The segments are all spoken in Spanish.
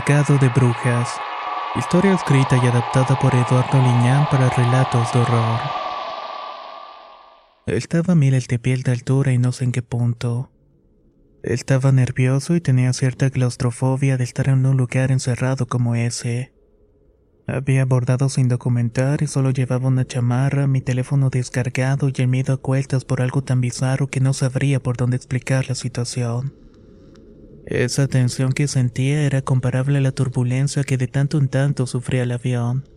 Pecado de Brujas. Historia escrita y adaptada por Eduardo Liñán para relatos de horror. Estaba a miles de piel de altura y no sé en qué punto. Estaba nervioso y tenía cierta claustrofobia de estar en un lugar encerrado como ese. Había abordado sin documentar y solo llevaba una chamarra, mi teléfono descargado y el miedo a cuestas por algo tan bizarro que no sabría por dónde explicar la situación. Esa tensión que sentía era comparable a la turbulencia que de tanto en tanto sufría el avión.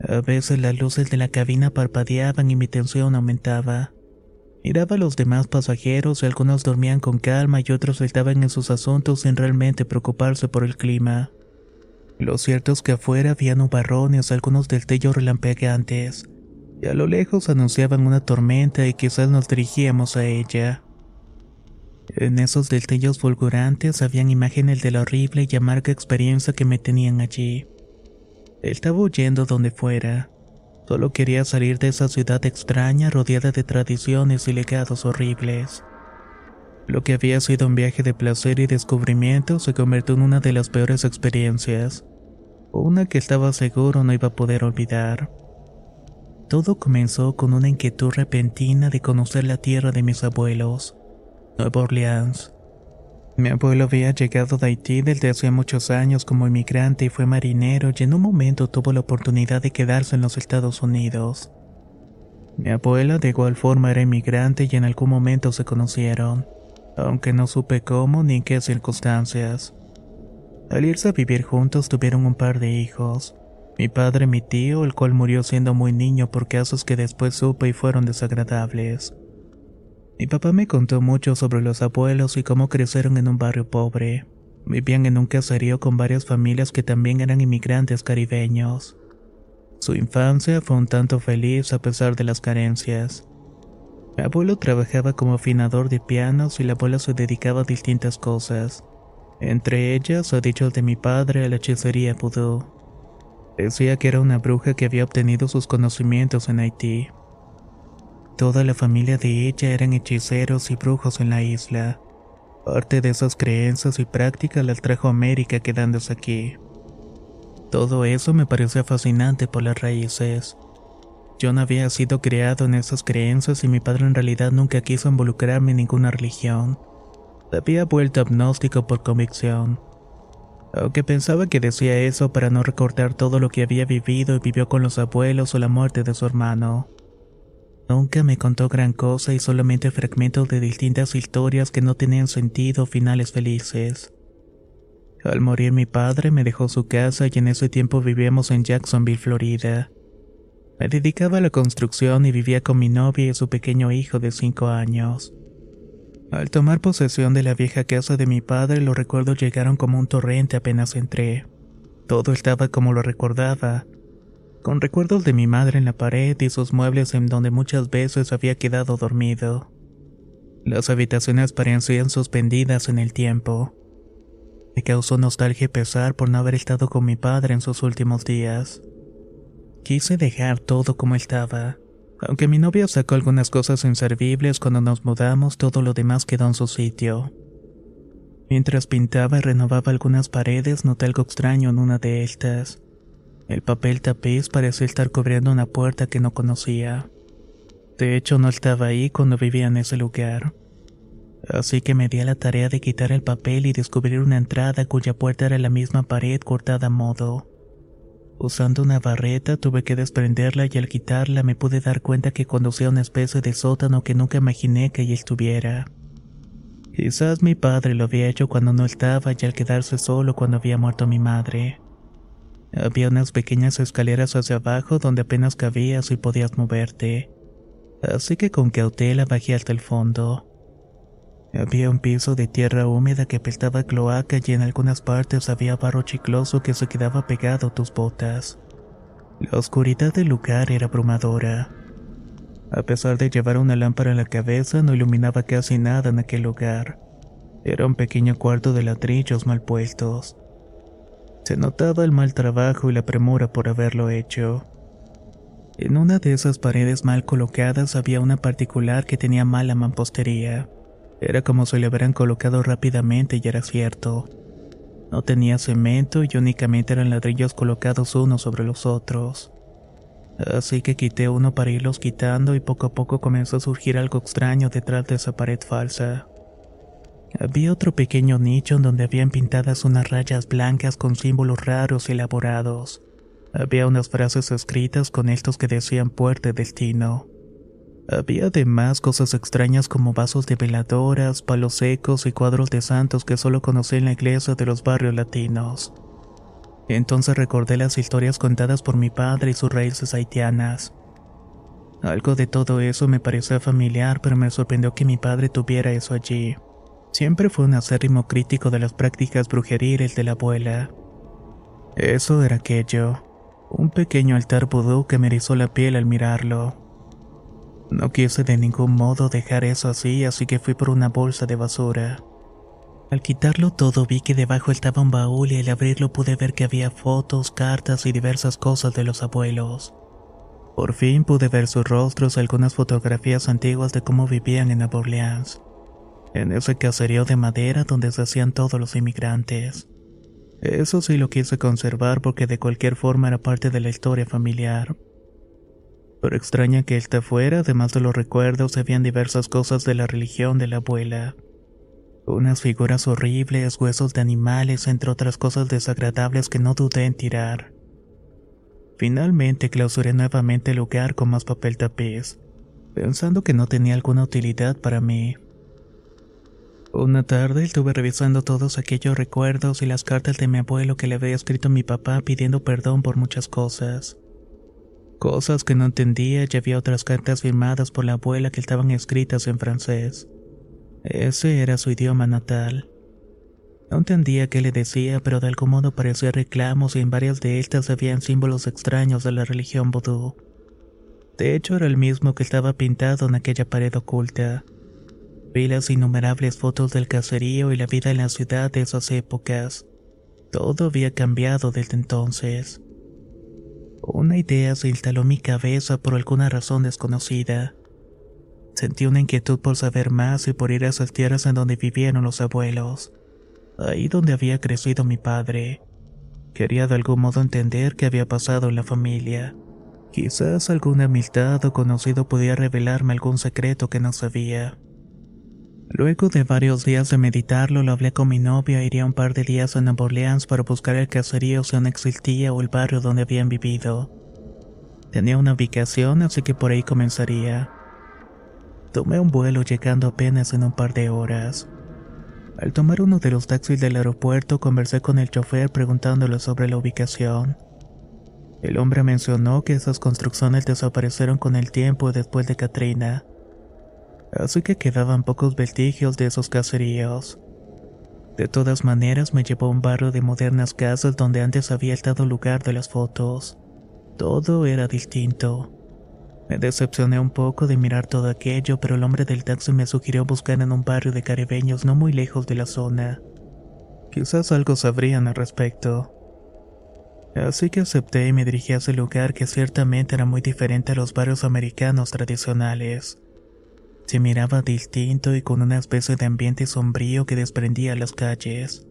A veces las luces de la cabina parpadeaban y mi tensión aumentaba. Miraba a los demás pasajeros y algunos dormían con calma y otros estaban en sus asuntos sin realmente preocuparse por el clima. Lo cierto es que afuera había nubarrones, algunos destellos relampeantes, y a lo lejos anunciaban una tormenta y quizás nos dirigíamos a ella. En esos destellos fulgurantes habían imágenes de la horrible y amarga experiencia que me tenían allí. Estaba huyendo donde fuera. Solo quería salir de esa ciudad extraña rodeada de tradiciones y legados horribles. Lo que había sido un viaje de placer y descubrimiento se convirtió en una de las peores experiencias. Una que estaba seguro no iba a poder olvidar. Todo comenzó con una inquietud repentina de conocer la tierra de mis abuelos. Nueva Orleans. Mi abuelo había llegado de Haití desde hace muchos años como inmigrante y fue marinero y en un momento tuvo la oportunidad de quedarse en los Estados Unidos. Mi abuela de igual forma era inmigrante y en algún momento se conocieron, aunque no supe cómo ni en qué circunstancias. Al irse a vivir juntos tuvieron un par de hijos. Mi padre y mi tío, el cual murió siendo muy niño por casos que después supe y fueron desagradables. Mi papá me contó mucho sobre los abuelos y cómo crecieron en un barrio pobre. Vivían en un caserío con varias familias que también eran inmigrantes caribeños. Su infancia fue un tanto feliz a pesar de las carencias. Mi abuelo trabajaba como afinador de pianos y la abuela se dedicaba a distintas cosas. Entre ellas, a dichos de mi padre, a la hechicería pudú. Decía que era una bruja que había obtenido sus conocimientos en Haití. Toda la familia de ella eran hechiceros y brujos en la isla. Parte de esas creencias y prácticas las trajo América quedándose aquí. Todo eso me parecía fascinante por las raíces. Yo no había sido criado en esas creencias y mi padre en realidad nunca quiso involucrarme en ninguna religión. Había vuelto agnóstico por convicción. Aunque pensaba que decía eso para no recordar todo lo que había vivido y vivió con los abuelos o la muerte de su hermano. Nunca me contó gran cosa y solamente fragmentos de distintas historias que no tenían sentido o finales felices. Al morir mi padre me dejó su casa y en ese tiempo vivíamos en Jacksonville, Florida. Me dedicaba a la construcción y vivía con mi novia y su pequeño hijo de cinco años. Al tomar posesión de la vieja casa de mi padre, los recuerdos llegaron como un torrente apenas entré. Todo estaba como lo recordaba, con recuerdos de mi madre en la pared y sus muebles en donde muchas veces había quedado dormido. Las habitaciones parecían suspendidas en el tiempo. Me causó nostalgia y pesar por no haber estado con mi padre en sus últimos días. Quise dejar todo como estaba. Aunque mi novia sacó algunas cosas inservibles cuando nos mudamos, todo lo demás quedó en su sitio. Mientras pintaba y renovaba algunas paredes, noté algo extraño en una de estas. El papel tapiz parecía estar cubriendo una puerta que no conocía. De hecho, no estaba ahí cuando vivía en ese lugar. Así que me di a la tarea de quitar el papel y descubrir una entrada cuya puerta era la misma pared cortada a modo. Usando una barreta tuve que desprenderla y al quitarla me pude dar cuenta que conducía a una especie de sótano que nunca imaginé que allí estuviera. Quizás mi padre lo había hecho cuando no estaba y al quedarse solo cuando había muerto mi madre. Había unas pequeñas escaleras hacia abajo donde apenas cabías y podías moverte. Así que con cautela bajé hasta el fondo. Había un piso de tierra húmeda que apestaba cloaca y en algunas partes había barro chicloso que se quedaba pegado a tus botas. La oscuridad del lugar era abrumadora. A pesar de llevar una lámpara en la cabeza, no iluminaba casi nada en aquel lugar. Era un pequeño cuarto de ladrillos mal puestos. Se notaba el mal trabajo y la premura por haberlo hecho. En una de esas paredes mal colocadas había una particular que tenía mala mampostería. Era como si le hubieran colocado rápidamente y era cierto. No tenía cemento y únicamente eran ladrillos colocados unos sobre los otros. Así que quité uno para irlos quitando y poco a poco comenzó a surgir algo extraño detrás de esa pared falsa. Había otro pequeño nicho en donde habían pintadas unas rayas blancas con símbolos raros y elaborados. Había unas frases escritas con estos que decían puerta destino. Había además cosas extrañas como vasos de veladoras, palos secos y cuadros de santos que solo conocí en la iglesia de los barrios latinos. Entonces recordé las historias contadas por mi padre y sus raíces haitianas. Algo de todo eso me parecía familiar, pero me sorprendió que mi padre tuviera eso allí. Siempre fue un acérrimo crítico de las prácticas brujeriles de la abuela. Eso era aquello, un pequeño altar vudú que me erizó la piel al mirarlo. No quise de ningún modo dejar eso así, así que fui por una bolsa de basura. Al quitarlo todo vi que debajo estaba un baúl y al abrirlo pude ver que había fotos, cartas y diversas cosas de los abuelos. Por fin pude ver sus rostros algunas fotografías antiguas de cómo vivían en Nueva en ese caserío de madera donde se hacían todos los inmigrantes. Eso sí lo quise conservar porque de cualquier forma era parte de la historia familiar. Pero extraña que ésta fuera, además de los recuerdos, habían diversas cosas de la religión de la abuela. Unas figuras horribles, huesos de animales, entre otras cosas desagradables que no dudé en tirar. Finalmente clausuré nuevamente el lugar con más papel tapiz, pensando que no tenía alguna utilidad para mí. Una tarde estuve revisando todos aquellos recuerdos y las cartas de mi abuelo que le había escrito a mi papá pidiendo perdón por muchas cosas. Cosas que no entendía y había otras cartas firmadas por la abuela que estaban escritas en francés. Ese era su idioma natal. No entendía qué le decía, pero de algún modo parecía reclamos y en varias de estas habían símbolos extraños de la religión vodú. De hecho, era el mismo que estaba pintado en aquella pared oculta. Vi las innumerables fotos del caserío y la vida en la ciudad de esas épocas. Todo había cambiado desde entonces. Una idea se instaló en mi cabeza por alguna razón desconocida. Sentí una inquietud por saber más y por ir a esas tierras en donde vivieron los abuelos, ahí donde había crecido mi padre. Quería de algún modo entender qué había pasado en la familia. Quizás alguna amistad o conocido pudiera revelarme algún secreto que no sabía. Luego de varios días de meditarlo, lo hablé con mi novia e iría un par de días a Nueva Orleans para buscar el caserío si aún existía o el barrio donde habían vivido. Tenía una ubicación, así que por ahí comenzaría. Tomé un vuelo llegando apenas en un par de horas. Al tomar uno de los taxis del aeropuerto, conversé con el chofer preguntándole sobre la ubicación. El hombre mencionó que esas construcciones desaparecieron con el tiempo después de Katrina así que quedaban pocos vestigios de esos caseríos. De todas maneras me llevó a un barrio de modernas casas donde antes había estado lugar de las fotos. Todo era distinto. Me decepcioné un poco de mirar todo aquello, pero el hombre del taxi me sugirió buscar en un barrio de caribeños no muy lejos de la zona. Quizás algo sabrían al respecto. Así que acepté y me dirigí a ese lugar que ciertamente era muy diferente a los barrios americanos tradicionales. Se miraba distinto y con una especie de ambiente sombrío que desprendía las calles.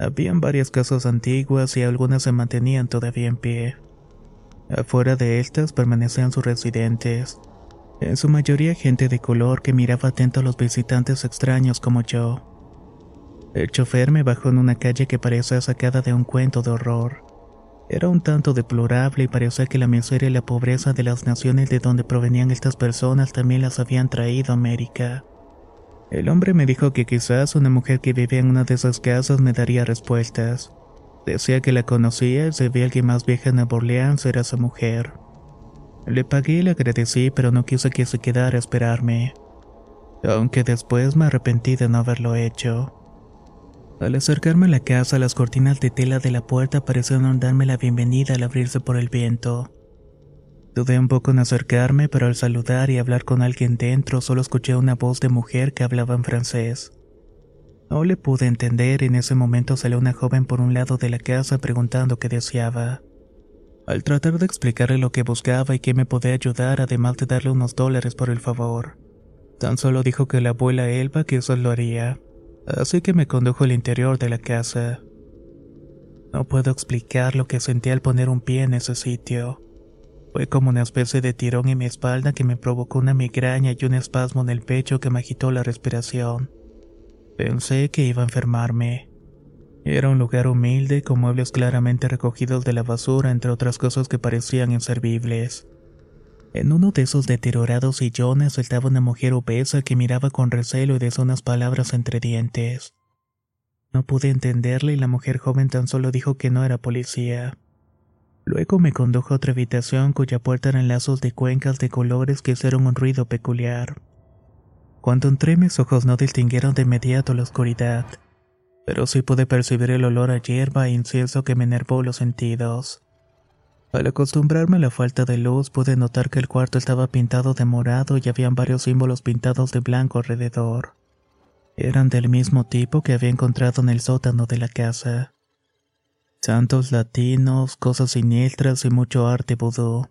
Habían varias casas antiguas y algunas se mantenían todavía en pie. Afuera de estas permanecían sus residentes, en su mayoría gente de color que miraba atento a los visitantes extraños como yo. El chofer me bajó en una calle que parecía sacada de un cuento de horror. Era un tanto deplorable y parecía que la miseria y la pobreza de las naciones de donde provenían estas personas también las habían traído a América. El hombre me dijo que quizás una mujer que vivía en una de esas casas me daría respuestas. Decía que la conocía y se veía que más vieja en Nueva Orleans era esa mujer. Le pagué y le agradecí, pero no quise que se quedara a esperarme. Aunque después me arrepentí de no haberlo hecho. Al acercarme a la casa, las cortinas de tela de la puerta parecieron darme la bienvenida al abrirse por el viento. Dudé un poco en acercarme, pero al saludar y hablar con alguien dentro solo escuché una voz de mujer que hablaba en francés. No le pude entender en ese momento salió una joven por un lado de la casa preguntando qué deseaba. Al tratar de explicarle lo que buscaba y que me podía ayudar, además de darle unos dólares por el favor, tan solo dijo que la abuela Elba que eso lo haría, así que me condujo al interior de la casa. No puedo explicar lo que sentí al poner un pie en ese sitio. Fue como una especie de tirón en mi espalda que me provocó una migraña y un espasmo en el pecho que me agitó la respiración. Pensé que iba a enfermarme. Era un lugar humilde con muebles claramente recogidos de la basura entre otras cosas que parecían inservibles. En uno de esos deteriorados sillones estaba una mujer obesa que miraba con recelo y decía unas palabras entre dientes. No pude entenderle y la mujer joven tan solo dijo que no era policía. Luego me condujo a otra habitación cuya puerta eran lazos de cuencas de colores que hicieron un ruido peculiar. Cuando entré mis ojos no distinguieron de inmediato la oscuridad, pero sí pude percibir el olor a hierba e incienso que me enervó los sentidos. Al acostumbrarme a la falta de luz pude notar que el cuarto estaba pintado de morado y habían varios símbolos pintados de blanco alrededor. Eran del mismo tipo que había encontrado en el sótano de la casa. Santos latinos, cosas siniestras y mucho arte vudú.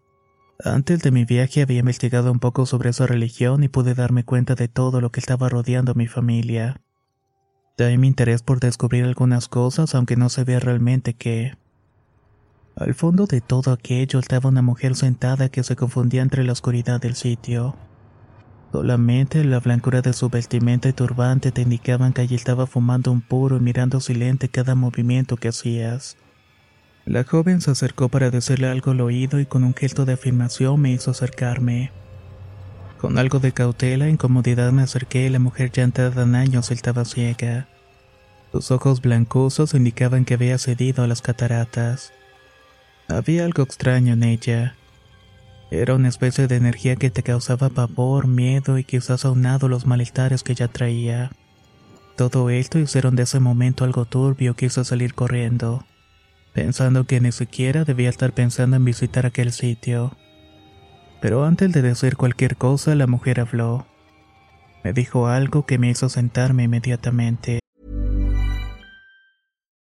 Antes de mi viaje había investigado un poco sobre esa religión y pude darme cuenta de todo lo que estaba rodeando a mi familia. De mi interés por descubrir algunas cosas, aunque no sabía realmente qué. Al fondo de todo aquello estaba una mujer sentada que se confundía entre la oscuridad del sitio. Solamente la blancura de su vestimenta y turbante te indicaban que allí estaba fumando un puro y mirando silente cada movimiento que hacías. La joven se acercó para decirle algo al oído y con un gesto de afirmación me hizo acercarme. Con algo de cautela e incomodidad me acerqué y la mujer ya entrada en años estaba ciega. Sus ojos blancosos indicaban que había cedido a las cataratas. Había algo extraño en ella. Era una especie de energía que te causaba pavor, miedo y quizás aunado los malestares que ya traía. Todo esto hicieron de ese momento algo turbio, quiso salir corriendo pensando que ni siquiera debía estar pensando en visitar aquel sitio. Pero antes de decir cualquier cosa, la mujer habló. Me dijo algo que me hizo sentarme inmediatamente.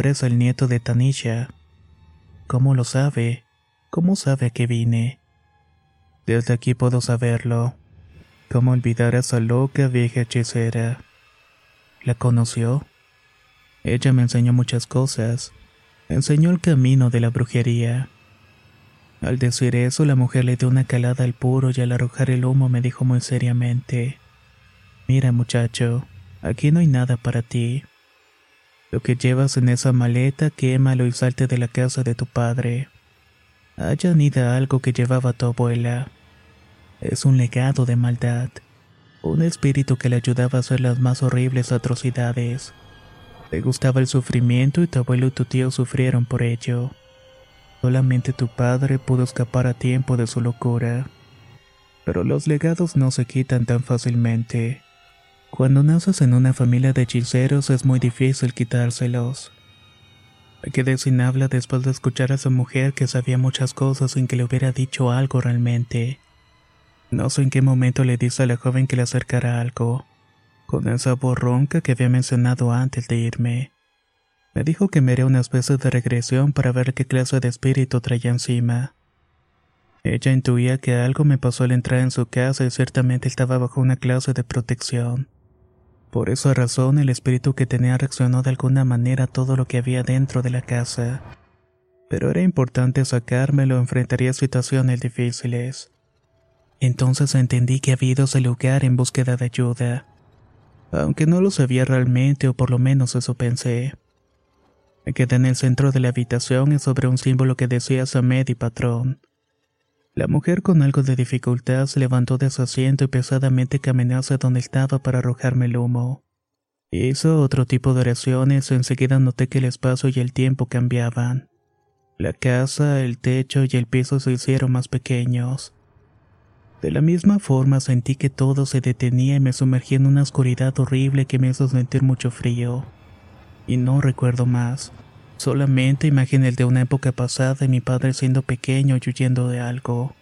Eres el nieto de Tanisha. ¿Cómo lo sabe? ¿Cómo sabe a qué vine? Desde aquí puedo saberlo. ¿Cómo olvidar a esa loca vieja hechicera? ¿La conoció? Ella me enseñó muchas cosas. Enseñó el camino de la brujería. Al decir eso, la mujer le dio una calada al puro y al arrojar el humo me dijo muy seriamente, Mira muchacho, aquí no hay nada para ti. Lo que llevas en esa maleta, quémalo y salte de la casa de tu padre. Allá anida algo que llevaba tu abuela. Es un legado de maldad, un espíritu que le ayudaba a hacer las más horribles atrocidades. Le gustaba el sufrimiento y tu abuelo y tu tío sufrieron por ello. Solamente tu padre pudo escapar a tiempo de su locura. Pero los legados no se quitan tan fácilmente. Cuando naces en una familia de hechiceros es muy difícil quitárselos. Me quedé sin habla después de escuchar a esa mujer que sabía muchas cosas sin que le hubiera dicho algo realmente. No sé en qué momento le dije a la joven que le acercara algo, con esa voz ronca que había mencionado antes de irme. Me dijo que me haría una especie de regresión para ver qué clase de espíritu traía encima. Ella intuía que algo me pasó al entrar en su casa y ciertamente estaba bajo una clase de protección. Por esa razón el espíritu que tenía reaccionó de alguna manera a todo lo que había dentro de la casa. Pero era importante sacármelo, enfrentaría situaciones difíciles. Entonces entendí que había ido a ese lugar en búsqueda de ayuda. Aunque no lo sabía realmente, o por lo menos eso pensé. Me quedé en el centro de la habitación y sobre un símbolo que decía Samed y patrón. La mujer con algo de dificultad se levantó de su asiento y pesadamente caminó hacia donde estaba para arrojarme el humo. Hizo otro tipo de oraciones y enseguida noté que el espacio y el tiempo cambiaban. La casa, el techo y el piso se hicieron más pequeños. De la misma forma sentí que todo se detenía y me sumergí en una oscuridad horrible que me hizo sentir mucho frío. Y no recuerdo más. Solamente imaginé el de una época pasada y mi padre siendo pequeño y huyendo de algo.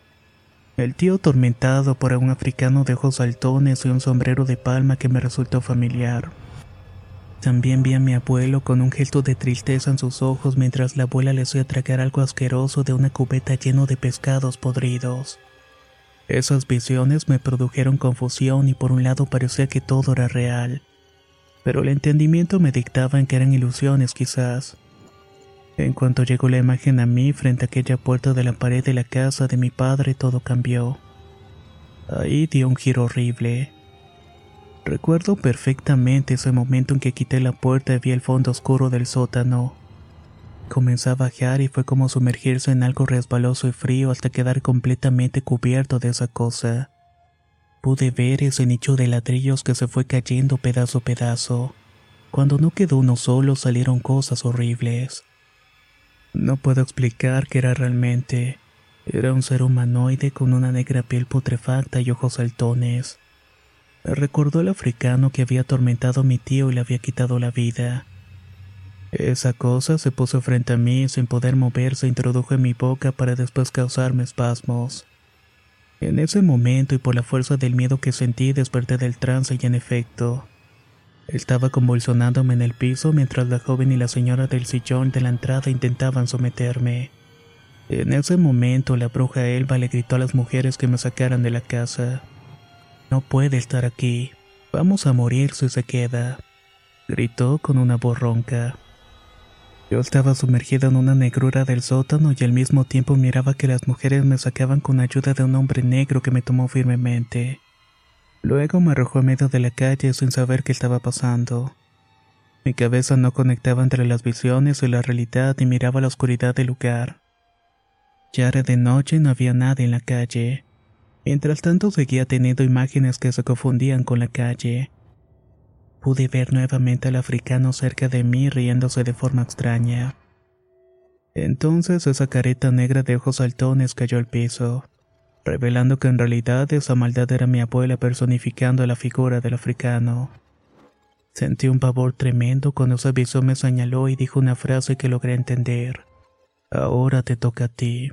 El tío atormentado por un africano de ojos saltones y un sombrero de palma que me resultó familiar. También vi a mi abuelo con un gesto de tristeza en sus ojos mientras la abuela le hacía tragar algo asqueroso de una cubeta lleno de pescados podridos. Esas visiones me produjeron confusión y por un lado parecía que todo era real, pero el entendimiento me dictaba en que eran ilusiones quizás. En cuanto llegó la imagen a mí frente a aquella puerta de la pared de la casa de mi padre, todo cambió. Ahí dio un giro horrible. Recuerdo perfectamente ese momento en que quité la puerta y vi el fondo oscuro del sótano. Comencé a bajar y fue como sumergirse en algo resbaloso y frío hasta quedar completamente cubierto de esa cosa. Pude ver ese nicho de ladrillos que se fue cayendo pedazo a pedazo. Cuando no quedó uno solo salieron cosas horribles. No puedo explicar qué era realmente. Era un ser humanoide con una negra piel putrefacta y ojos saltones. Recordó el africano que había atormentado a mi tío y le había quitado la vida. Esa cosa se puso frente a mí sin poder moverse introdujo en mi boca para después causarme espasmos. En ese momento y por la fuerza del miedo que sentí desperté del trance y en efecto, estaba convulsionándome en el piso mientras la joven y la señora del sillón de la entrada intentaban someterme. En ese momento la bruja Elba le gritó a las mujeres que me sacaran de la casa. No puede estar aquí. Vamos a morir si se queda. Gritó con una voz ronca. Yo estaba sumergida en una negrura del sótano y al mismo tiempo miraba que las mujeres me sacaban con ayuda de un hombre negro que me tomó firmemente. Luego me arrojó a medio de la calle sin saber qué estaba pasando. Mi cabeza no conectaba entre las visiones y la realidad y miraba la oscuridad del lugar. Ya era de noche y no había nadie en la calle. Mientras tanto seguía teniendo imágenes que se confundían con la calle. Pude ver nuevamente al africano cerca de mí riéndose de forma extraña. Entonces esa careta negra de ojos saltones cayó al piso, revelando que en realidad esa maldad era mi abuela personificando la figura del africano. Sentí un pavor tremendo cuando ese aviso me señaló y dijo una frase que logré entender. Ahora te toca a ti.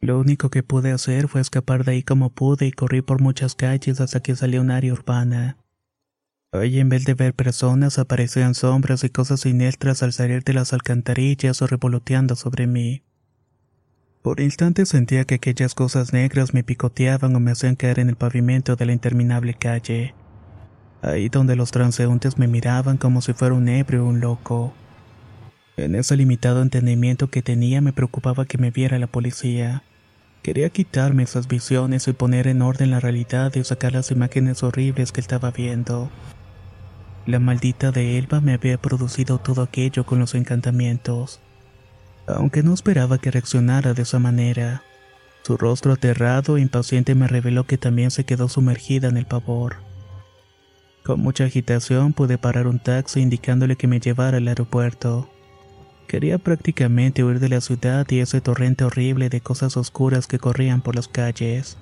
Lo único que pude hacer fue escapar de ahí como pude y corrí por muchas calles hasta que salí a un área urbana. Hoy en vez de ver personas aparecían sombras y cosas siniestras al salir de las alcantarillas o revoloteando sobre mí. Por instantes sentía que aquellas cosas negras me picoteaban o me hacían caer en el pavimento de la interminable calle. Ahí donde los transeúntes me miraban como si fuera un ebrio o un loco. En ese limitado entendimiento que tenía me preocupaba que me viera la policía. Quería quitarme esas visiones y poner en orden la realidad y sacar las imágenes horribles que estaba viendo. La maldita de Elba me había producido todo aquello con los encantamientos. Aunque no esperaba que reaccionara de esa manera, su rostro aterrado e impaciente me reveló que también se quedó sumergida en el pavor. Con mucha agitación pude parar un taxi indicándole que me llevara al aeropuerto. Quería prácticamente huir de la ciudad y ese torrente horrible de cosas oscuras que corrían por las calles.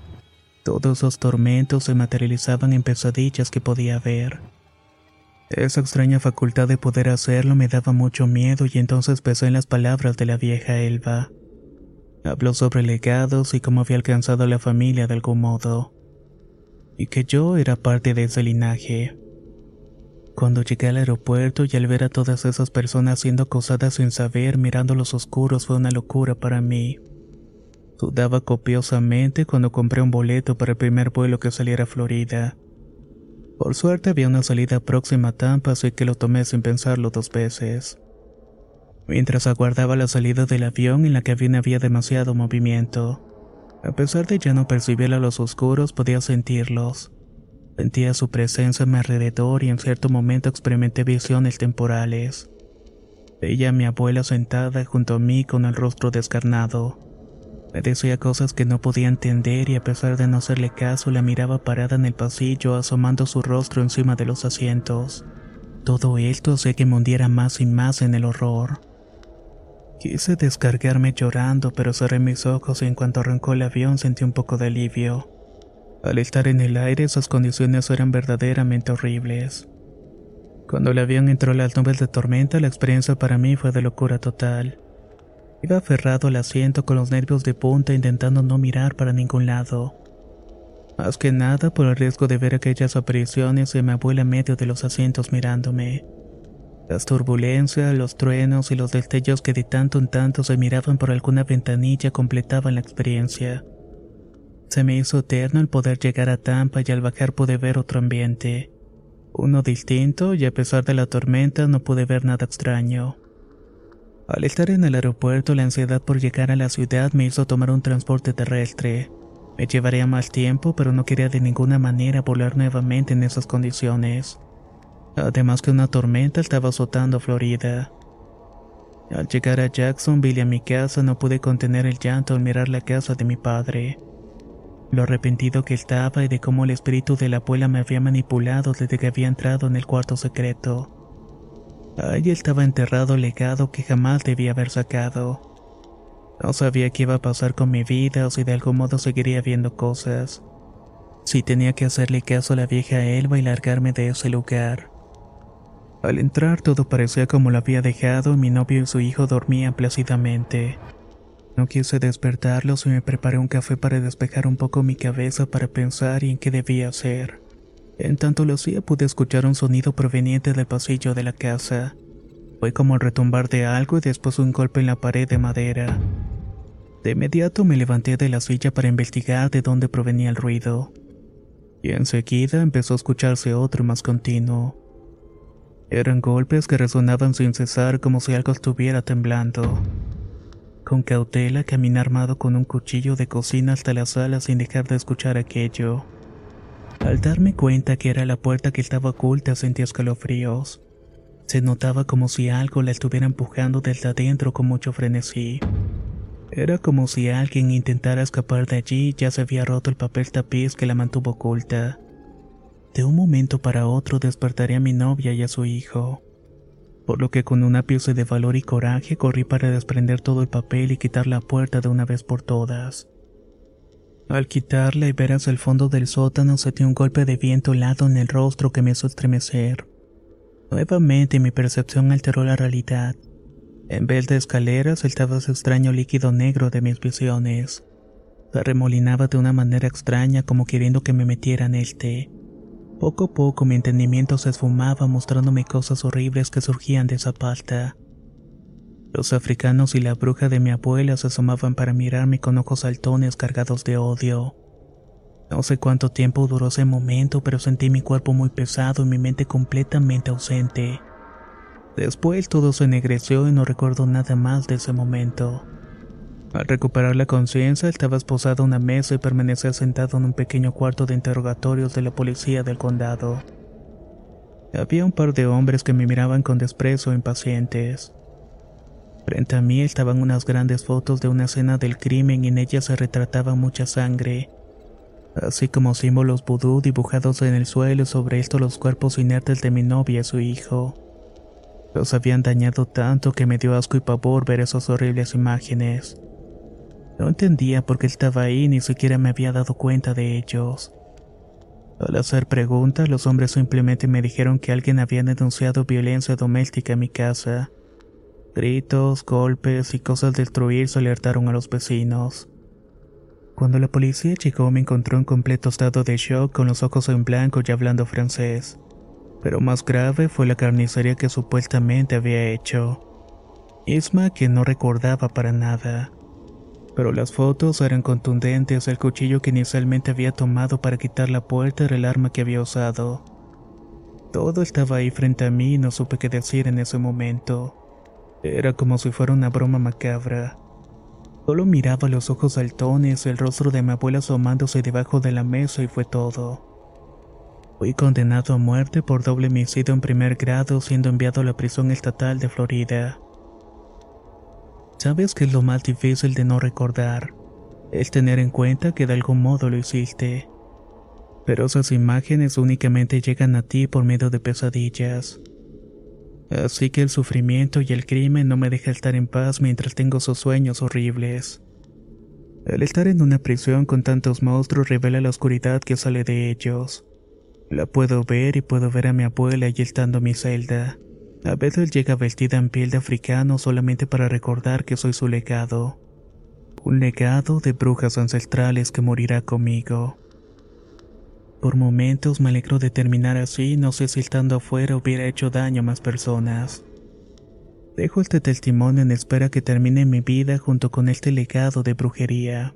Todos esos tormentos se materializaban en pesadillas que podía ver. Esa extraña facultad de poder hacerlo me daba mucho miedo y entonces pensé en las palabras de la vieja Elba. Habló sobre legados y cómo había alcanzado a la familia de algún modo. Y que yo era parte de ese linaje. Cuando llegué al aeropuerto y al ver a todas esas personas siendo acosadas sin saber, mirando los oscuros, fue una locura para mí. Sudaba copiosamente cuando compré un boleto para el primer vuelo que saliera a Florida. Por suerte había una salida próxima a Tampa, así que lo tomé sin pensarlo dos veces. Mientras aguardaba la salida del avión, en la cabina había demasiado movimiento. A pesar de ya no percibir a los oscuros, podía sentirlos. Sentía su presencia a mi alrededor y en cierto momento experimenté visiones temporales. Veía a mi abuela sentada junto a mí con el rostro descarnado. Me decía cosas que no podía entender y a pesar de no hacerle caso la miraba parada en el pasillo asomando su rostro encima de los asientos. Todo esto hacía que me hundiera más y más en el horror. Quise descargarme llorando, pero cerré mis ojos y en cuanto arrancó el avión sentí un poco de alivio. Al estar en el aire esas condiciones eran verdaderamente horribles. Cuando el avión entró a las nubes de tormenta la experiencia para mí fue de locura total. Iba aferrado al asiento con los nervios de punta intentando no mirar para ningún lado. Más que nada por el riesgo de ver aquellas apariciones de mi abuela medio de los asientos mirándome. Las turbulencias, los truenos y los destellos que de tanto en tanto se miraban por alguna ventanilla completaban la experiencia. Se me hizo eterno el poder llegar a Tampa y al bajar pude ver otro ambiente. Uno distinto y a pesar de la tormenta no pude ver nada extraño. Al estar en el aeropuerto la ansiedad por llegar a la ciudad me hizo tomar un transporte terrestre. Me llevaría más tiempo pero no quería de ninguna manera volar nuevamente en esas condiciones. Además que una tormenta estaba azotando Florida. Al llegar a Jacksonville a mi casa no pude contener el llanto al mirar la casa de mi padre lo arrepentido que estaba y de cómo el espíritu de la abuela me había manipulado desde que había entrado en el cuarto secreto. Ahí estaba enterrado el legado que jamás debía haber sacado. No sabía qué iba a pasar con mi vida o si de algún modo seguiría viendo cosas. Si tenía que hacerle caso a la vieja Elba y largarme de ese lugar. Al entrar todo parecía como lo había dejado y mi novio y su hijo dormían plácidamente. No quise despertarlos y me preparé un café para despejar un poco mi cabeza para pensar en qué debía hacer. En tanto lo hacía pude escuchar un sonido proveniente del pasillo de la casa. Fue como el retumbar de algo y después un golpe en la pared de madera. De inmediato me levanté de la silla para investigar de dónde provenía el ruido. Y enseguida empezó a escucharse otro más continuo. Eran golpes que resonaban sin cesar como si algo estuviera temblando. Con cautela caminé armado con un cuchillo de cocina hasta la sala sin dejar de escuchar aquello. Al darme cuenta que era la puerta que estaba oculta sentí escalofríos. Se notaba como si algo la estuviera empujando desde adentro con mucho frenesí. Era como si alguien intentara escapar de allí y ya se había roto el papel tapiz que la mantuvo oculta. De un momento para otro despertaría a mi novia y a su hijo. Por lo que con una pieza de valor y coraje corrí para desprender todo el papel y quitar la puerta de una vez por todas. Al quitarla y ver hacia el fondo del sótano sentí un golpe de viento helado en el rostro que me hizo estremecer. Nuevamente mi percepción alteró la realidad. En vez de escaleras saltaba ese extraño líquido negro de mis visiones. Se remolinaba de una manera extraña como queriendo que me metiera en este. Poco a poco mi entendimiento se esfumaba mostrándome cosas horribles que surgían de esa palta. Los africanos y la bruja de mi abuela se asomaban para mirarme con ojos saltones cargados de odio. No sé cuánto tiempo duró ese momento, pero sentí mi cuerpo muy pesado y mi mente completamente ausente. Después todo se ennegreció y no recuerdo nada más de ese momento. Al recuperar la conciencia, estaba esposado a una mesa y permanecía sentado en un pequeño cuarto de interrogatorios de la policía del condado. Había un par de hombres que me miraban con desprecio impacientes. Frente a mí estaban unas grandes fotos de una escena del crimen y en ellas se retrataba mucha sangre, así como símbolos vudú dibujados en el suelo sobre esto los cuerpos inertes de mi novia y su hijo. Los habían dañado tanto que me dio asco y pavor ver esas horribles imágenes. No entendía por qué estaba ahí ni siquiera me había dado cuenta de ellos. Al hacer preguntas, los hombres simplemente me dijeron que alguien había denunciado violencia doméstica en mi casa Gritos, golpes y cosas destruir alertaron a los vecinos. Cuando la policía llegó me encontró en completo estado de shock con los ojos en blanco y hablando francés. Pero más grave fue la carnicería que supuestamente había hecho. Isma que no recordaba para nada. Pero las fotos eran contundentes, el cuchillo que inicialmente había tomado para quitar la puerta era el arma que había usado. Todo estaba ahí frente a mí y no supe qué decir en ese momento. Era como si fuera una broma macabra. Solo miraba los ojos saltones, el rostro de mi abuela asomándose debajo de la mesa y fue todo. Fui condenado a muerte por doble homicidio en primer grado siendo enviado a la prisión estatal de Florida. ¿Sabes qué es lo más difícil de no recordar? Es tener en cuenta que de algún modo lo hiciste. Pero esas imágenes únicamente llegan a ti por medio de pesadillas. Así que el sufrimiento y el crimen no me deja estar en paz mientras tengo esos sueños horribles. El estar en una prisión con tantos monstruos revela la oscuridad que sale de ellos. La puedo ver y puedo ver a mi abuela allí estando en mi celda. A veces llega vestida en piel de africano solamente para recordar que soy su legado. Un legado de brujas ancestrales que morirá conmigo. Por momentos me alegro de terminar así, no sé si estando afuera hubiera hecho daño a más personas. Dejo este testimonio en espera que termine mi vida junto con este legado de brujería.